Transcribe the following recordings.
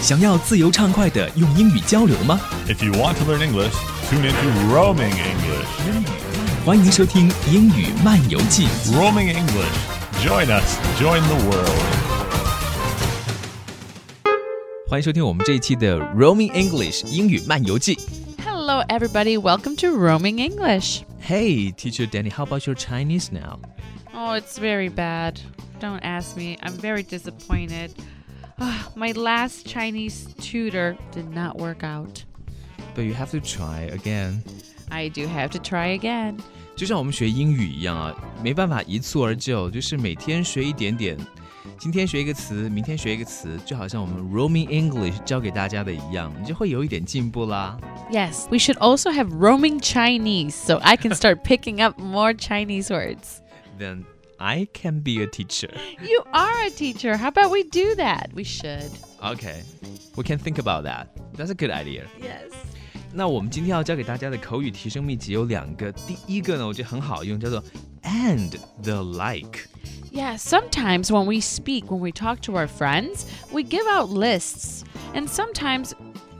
想要自由畅快的用英语交流吗？ If you want to learn English, tune into Roaming English. 欢迎收听《英语漫游记》。 Roaming English. Join us. Join the world. 欢迎收听我们这一期的《Roaming English 英语漫游记》。 Hello, everybody. Welcome to Roaming English. Hey, teacher Danny, how about your Chinese now? Oh, it's very bad. Don't ask me. I'm very disappointed. Ah, my last Chinese tutor did not work out. But you have to try again. I do have to try again. 就像我们学英语一样啊，没办法一蹴而就，就是每天学一点点。今天学一个词，明天学一个词，就好像我们 Roaming English 教给大家的一样，你就会有一点进步啦。 Yes, we should also have roaming Chinese so I can start picking up more Chinese words. Then I can be a teacher. You are a teacher. How about we do that? We should. Okay, we can think about that. That's a good idea. Yes. 那我们今天要教给大家的口语提升秘籍有两个，第一个呢，我觉得很好用，叫做 and the like。 Yeah, sometimes when we speak, when we talk to our friends, we give out lists. And sometimes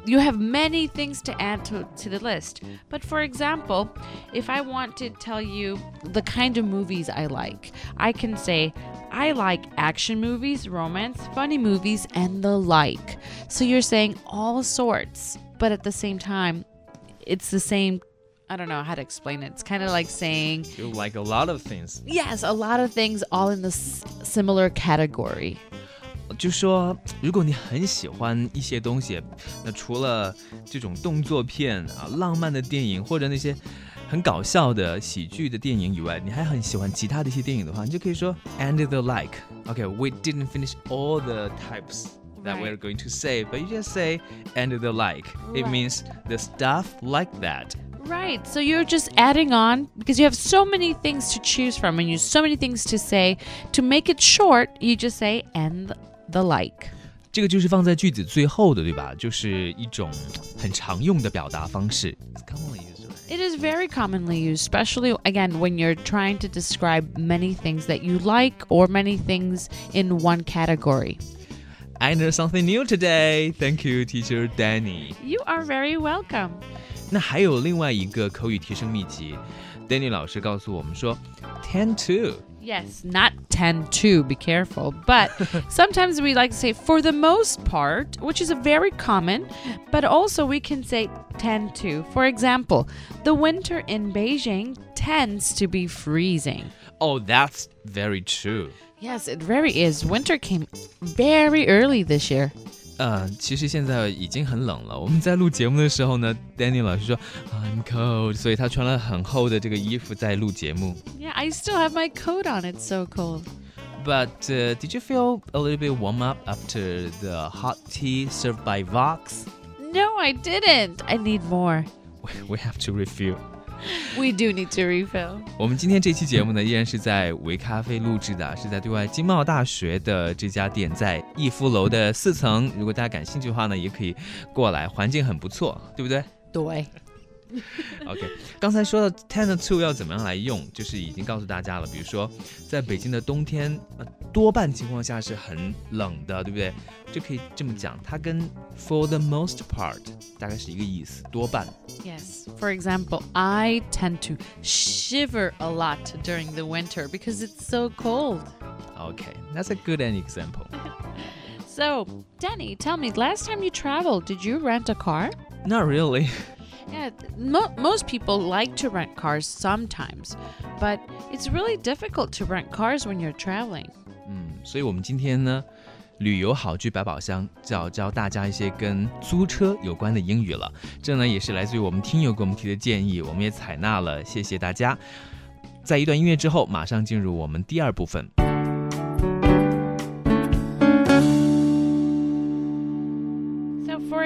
you have many things to add to, to the list. But for example, if I want to tell you the kind of movies I like, I can say, I like action movies, romance, funny movies, and the like. So you're saying all sorts, but at the same time, it's the same. I don't know how to explain it. It's kind of like saying, You like a lot of things，Yes, a lot of things all in this similar category. 就说如果你很喜欢一些东西，那除了这种动作片啊、浪漫的电影或者那些很搞笑的喜剧的电影以外，你还很喜欢其他的一些电影的话，你就可以说 and the like. Okay, we didn't finish all the types. That Right. we're going to say, but you just say and the like. It Right. means the stuff like that. Right. So you're just adding on because you have so many things to choose from and you have so many things to say. To make it short, you just say and the like. 这个就是放在句子最后的，对吧？就是一种很常用的表达方式。It's commonly used, right? It is very commonly used, especially again when you're trying to describe many things that you like or many things in one category. I learned something new today. Thank you, teacher Danny. You are very welcome. 那还有另外一个口语提升秘籍，Danny 老师告诉我们说，tend to。 Yes, not tend to, be careful. But sometimes we like to say for the most part, which is a very common, but also we can say tend to. For example, the winter in Beijing tends to be freezing. Oh, that's very true. Yes, it very is. Winter came very early this year. 呃，其实现在已经很冷了。我们在录节目的时候呢，Danny 老师说 I'm cold，所以他穿了很厚的这个衣服在录节目。 Yeah, I still have my coat on. It's so cold. But uh, did you feel a little bit warm up after the hot tea served by Vox? No, I didn't. I need more. We have to refill. We do need to refill. 我们今天这期节目呢，依然是在维咖啡录制的，是在对外经贸大学的这家店，在逸夫楼的四层。如果大家感兴趣的话呢，也可以过来，环境很不错，对不对 Doi. OK，刚才说到 tend to 要怎么样来用，就是已经告诉大家了。比如说，在北京的冬天，呃，多半情况下是很冷的，对不对？就可以这么讲，它跟 for the most part 大概是一个意思，多半。Yes, for example, I tend to shiver a lot during the winter because it's so cold. Okay, that's a good an example. so, Danny, tell me, last time you traveled, did you rent a car? Not really. Yeah, mo- most people like to rent cars sometimes, but it's really difficult to rent cars when you're traveling. 嗯，所以我们今天呢，旅游好剧百宝箱就要教大家一些跟租车有关的英语了。这呢也是来自于我们听友给我们提的建议，我们也采纳了，谢谢大家。在一段音乐之后，马上进入我们第二部分。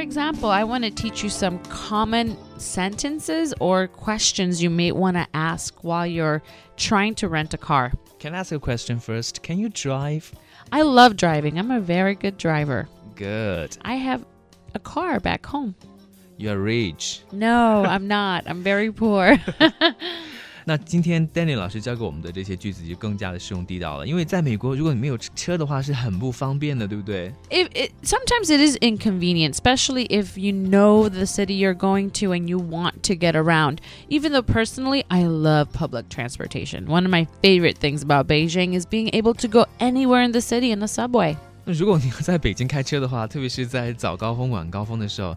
Example, I want to teach you some common sentences or questions you may want to ask while you're trying to rent a car. Can I ask a question first? Can you drive? I love driving. I'm a very good driver. Good. I have a car back home. You're rich. No, I'm not. I'm very poor. 那今天 Danny 老师教给我们的这些句子就更加的实用地道了，因为在美国，如果你没有车的话，是很不方便的，对不对？ If it, sometimes it is inconvenient, especially if you know the city you're going to and you want to get around. Even though personally, I love public transportation. One of my favorite things about Beijing is being able to go anywhere in the city in the subway. 那如果你要在北京开车的话，特别是在早高峰、晚高峰的时候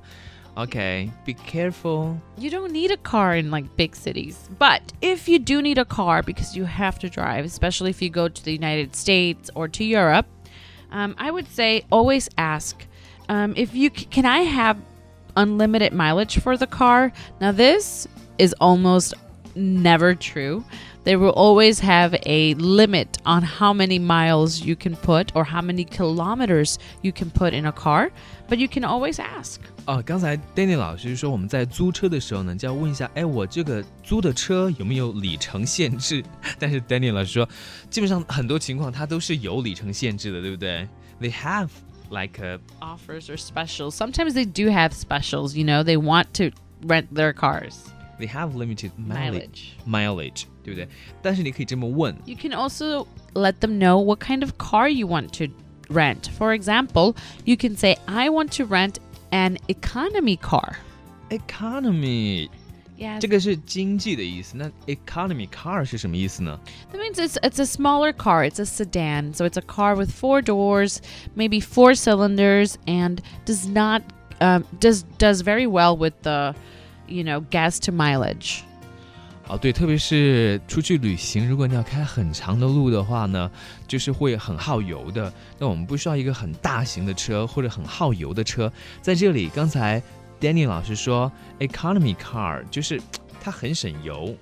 ，OK，be、careful。You don't need a car in like big cities. But if you do need a car because you have to drive, especially if you go to the United States or to Europe, um, I would say always ask um, if you c- can I have unlimited mileage for the car. Now this is almost never true. They will always have a limit on how many miles you can put or how many kilometers you can put in a car, but you can always ask. 哦，刚才 Danny 老师说我们在租车的时候呢，就要问一下，哎，我这个租的车有没有里程限制？但是 Danny 老师说，基本上很多情况它都是有里程限制的，对不对？They have like a offers or specials. Sometimes they do have specials, you know, they want to rent their cars. they have limited mileage Mileage. mileage， 对不对？但是你可以这么问 You can also let them know what kind of car you want to rent. For example, you can say, I want to rent an economy car. ，economy Yes. 这个是经济的意思，那 economy car 是什么意思呢？ That means it's it's a smaller car. It's a sedan. So it's a car with four doors, maybe four cylinders, and does not um, does does very well with the, you know, gas to mileage. 哦，对，特别是出去旅行，如果你要开很长的路的话呢，就是会很耗油的。那我们不需要一个很大型的车或者很耗油的车。在这里，刚才 Danny 老师说，economy car 就是它很省油，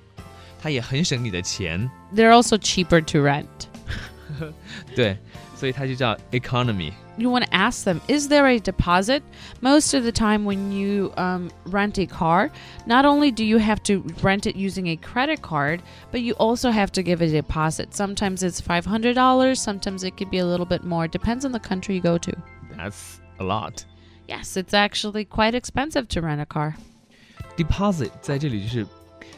它也很省你的钱，They're also cheaper to rent. 对，所以它就叫 economy。 you want to ask them is there a deposit most of the time when you um, rent a car not only do you have to rent it using a credit card but you also have to give a deposit sometimes it's $500 sometimes it could be a little bit more depends on the country you go to That's a lot. yes it's actually quite expensive to rent a car Deposit 在这里就是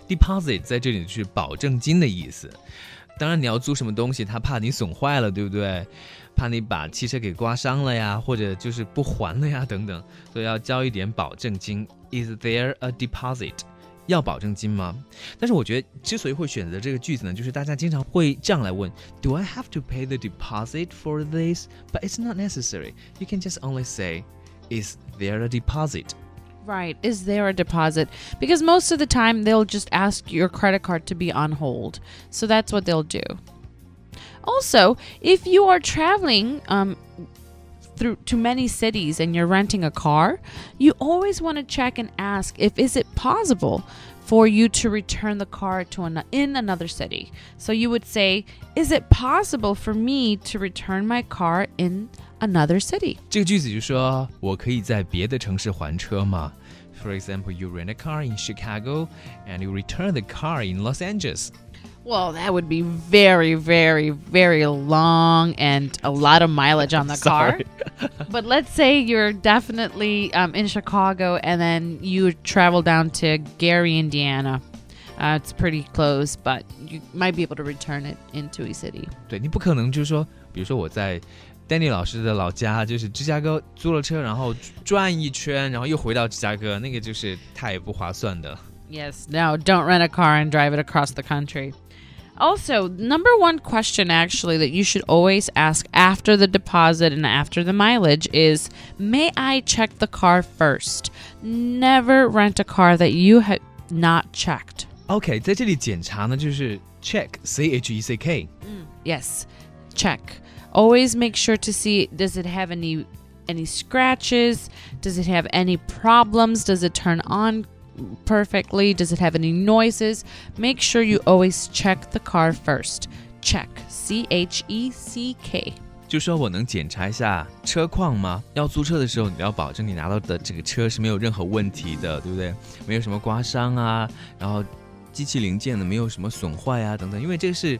deposit 在这里就是保证金的意思。 当然，你要租什么东西，他怕你损坏了，对不对？怕你把汽车给刮伤了呀，或者就是不还了呀，等等，所以要交一点保证金。Is there a deposit？要保证金吗？但是我觉得，之所以会选择这个句子呢，就是大家经常会这样来问：Do I have to pay the deposit for this? But it's not necessary. You can just only say, Is there a deposit? Right. Is there a deposit? Because most of the time they'll just ask your credit card to be on hold. So that's what they'll do. Also, if you are traveling um, through to many cities and you're renting a car, you always want to check and ask if is it possible for you to return the car to an, in another city. So you would say, is it possible for me to return my car in another city? 这个句子就说我可以在别的城市还车吗？For example, you rent a car in Chicago and you return the car in Los Angeles. Well, that would be very, very, very long and a lot of mileage on the car. Sorry. but let's say you're definitely um, in Chicago and then you travel down to Gary, Indiana. Uh, it's pretty close, but you might be able to return it into a city. 对你不可能就是说，比如说我在 Danny 老师的老家就是芝加哥租了车，然后转一圈，然后又回到芝加哥，那个就是太不划算的。 Yes, no, don't rent a car and drive it across the country. Also, number one question actually that you should always ask after the deposit and after the mileage is May I check the car first? Never rent a car that you have not checked. OK，在这里检查呢，就是 check，c h e c k。 Yes, check. Always make sure to see does it have any any scratches? Does it have any problems? Does it turn on perfectly? Does it have any noises? Make sure you always check the car first. Check. C H E C K. 就说我能检查一下车况吗？要租车的时候，你要保证你拿到的这个车是没有任何问题的，对不对？没有什么刮伤啊，然后机器零件呢没有什么损坏啊等等，因为这个是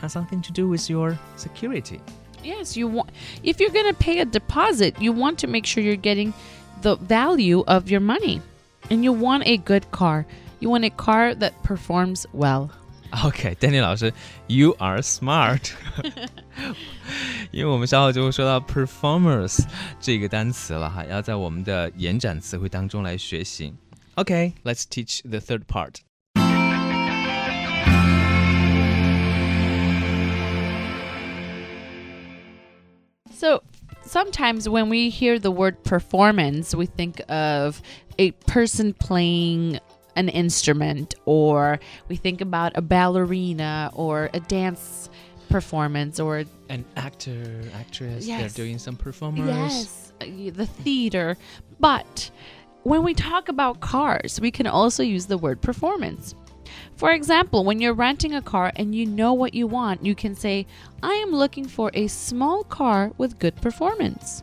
has something to do with your security. Yes, you want if you're going to pay a deposit, you want to make sure you're getting the value of your money. And you want a good car. You want a car that performs well. Okay, Danny 老师, you are smart，因为我们稍后就会说到 performance 这个单词了哈，要在我们的延展词汇当中来学习。OK，let's、okay, teach the third part. So sometimes when we hear the word performance, we think of a person playing an instrument, or we think about a ballerina or a dance performance, or An actor, actress, Yes. they're doing some performance. yes, uh, the theater. But when we talk about cars, we can also use the word performance. For example, when you're renting a car and you know what you want, you can say, I am looking for a small car with good performance.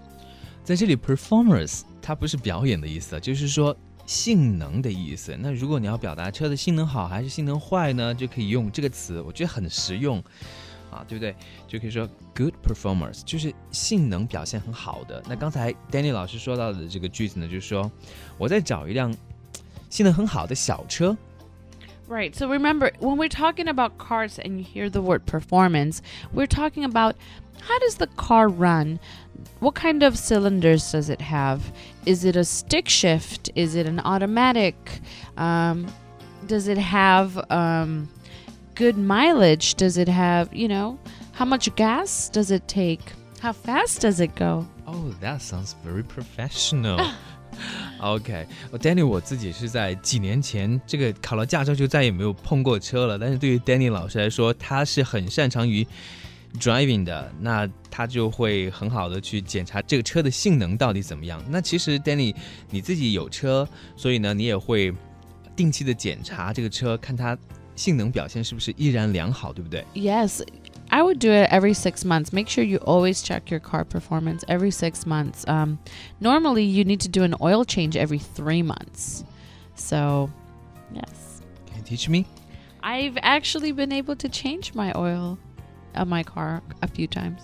在这里，performers 它不是表演的意思，就是说性能的意思。那如果你要表达车的性能好还是性能坏呢，就可以用这个词，我觉得很实用啊，对不对？就可以说 good performers，就是性能表现很好的。那刚才 Danny 老师说到的这个句子呢，就是说我在找一辆性能很好的小车。 Right. So remember, when we're talking about cars and you hear the word performance, we're talking about how does the car run? What kind of cylinders does it have? Is it a stick shift? Is it an automatic? Um, does it have um, good mileage? Does it have, you know, how much gas does it take? How fast does it go? Oh, that sounds very professional. OK，Danny，我自己是在几年前这个考了驾照就再也没有碰过车了，但是对于 Danny 老师来说，他是很擅长于 driving 的，那他就会很好的去检查这个车的性能到底怎么样。那其实 Danny 你自己有车，所以呢你也会定期的检查这个车，看它性能表现是不是依然良好，对不对？Yes, I would do it every six months. Make sure you always check your car performance every six months. Um, normally, you need to do an oil change every three months. So, yes. Can you teach me? I've actually been able to change my oil of my car a few times.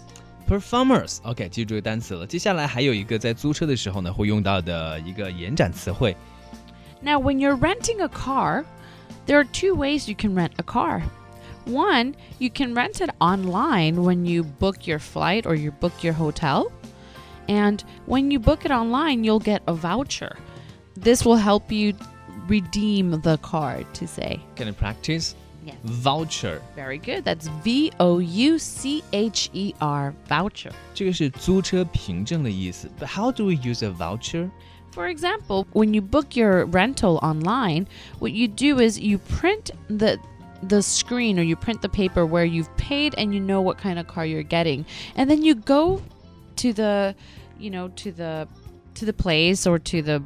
Performance, OK，记住这个单词了。接下来还有一个在租车的时候呢，会用到的一个延展词汇。Now, when you're renting a car, there are two ways you can rent a car. One, you can rent it online when you book your flight or you book your hotel. And when you book it online, you'll get a voucher. This will help you redeem the car to say. Can I practice? Yes. Voucher， Very good. That's V O U C H E R, voucher. 这个是租车凭证的意思。But how do we use a voucher? For example, when you book your rental online, what you do is you print the the screen or you print the paper where you've paid and you know what kind of car you're getting. And then you go to the you know to the to the place or to the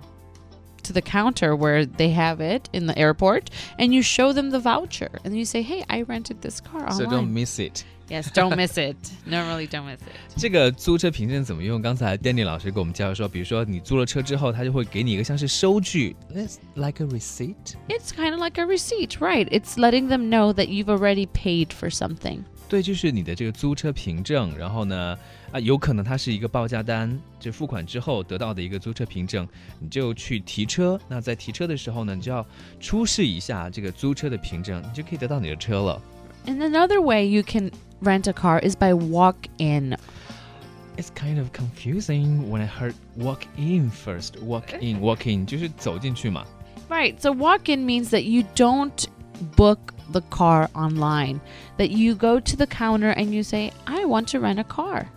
to the counter where they have it in the airport and you show them the voucher and you say, "Hey, I rented this car online." So don't miss it. yes, don't miss it. Normally don't miss it. 这个租车凭证怎么用？刚才 Danny 老师给我们介绍说，比如说你租了车之后，他就会给你一个像是收据，It's like a receipt。 It's kind of like a receipt, right? It's letting them know that you've already paid for something. 对，就是你的这个租车凭证，然后呢，啊，有可能它是一个报价单，就付款之后得到的一个租车凭证，你就去提车。那在提车的时候呢，你就要出示一下这个租车的凭证，你就可以得到你的车了。 And another way you can rent a car is by walk in. It's kind of confusing when I heard walk in first. Walk in, walk in 就是走进去嘛。 Right. So walk in means that you don't book the car online, that you go to the counter and you say, I want to rent a car.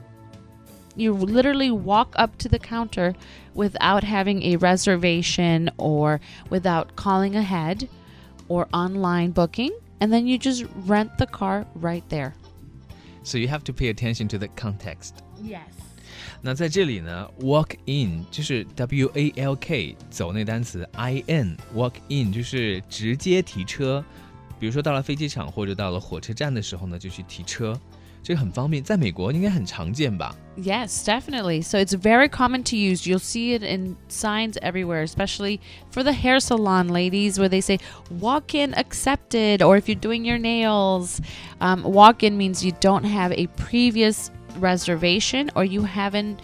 You literally walk up to the counter without having a reservation or without calling ahead or online booking, and then you just rent the car right there. So you have to pay attention to the context. Yes. 那在这里呢，walk in 就是 W A L K 走那单词 I N walk in 就是直接提车。比如说到了飞机场或者到了火车站的时候呢，就去提车，这个很方便，在美国应该很常见吧？ Yes, definitely. So it's very common to use. You'll see it in signs everywhere, especially for the hair salon ladies, where they say walk in accepted, or if you're doing your nails. Um, walk in means you don't have a previous reservation or you haven't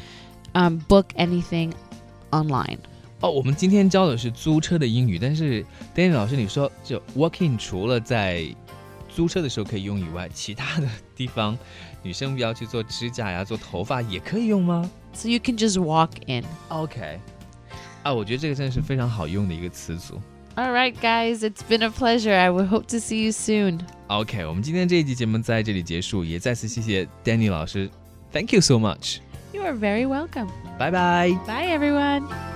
um, booked anything online. 哦，我们今天教的是租车的英语，但是 Danny 老师你说就 walk in 除了在 租车的时候可以用以外，其他的地方，女生不要去做指甲呀、做头发也可以用吗 So you can just walk in.？OK，啊，我觉得这个真的是非常好用的一个词组。All right, guys, it's been a pleasure. I would hope to see you soon. OK，我们今天这一集节目在这里结束，也再次谢谢 Danny 老师，Thank you so much，You are very welcome. Bye bye.。Bye, everyone.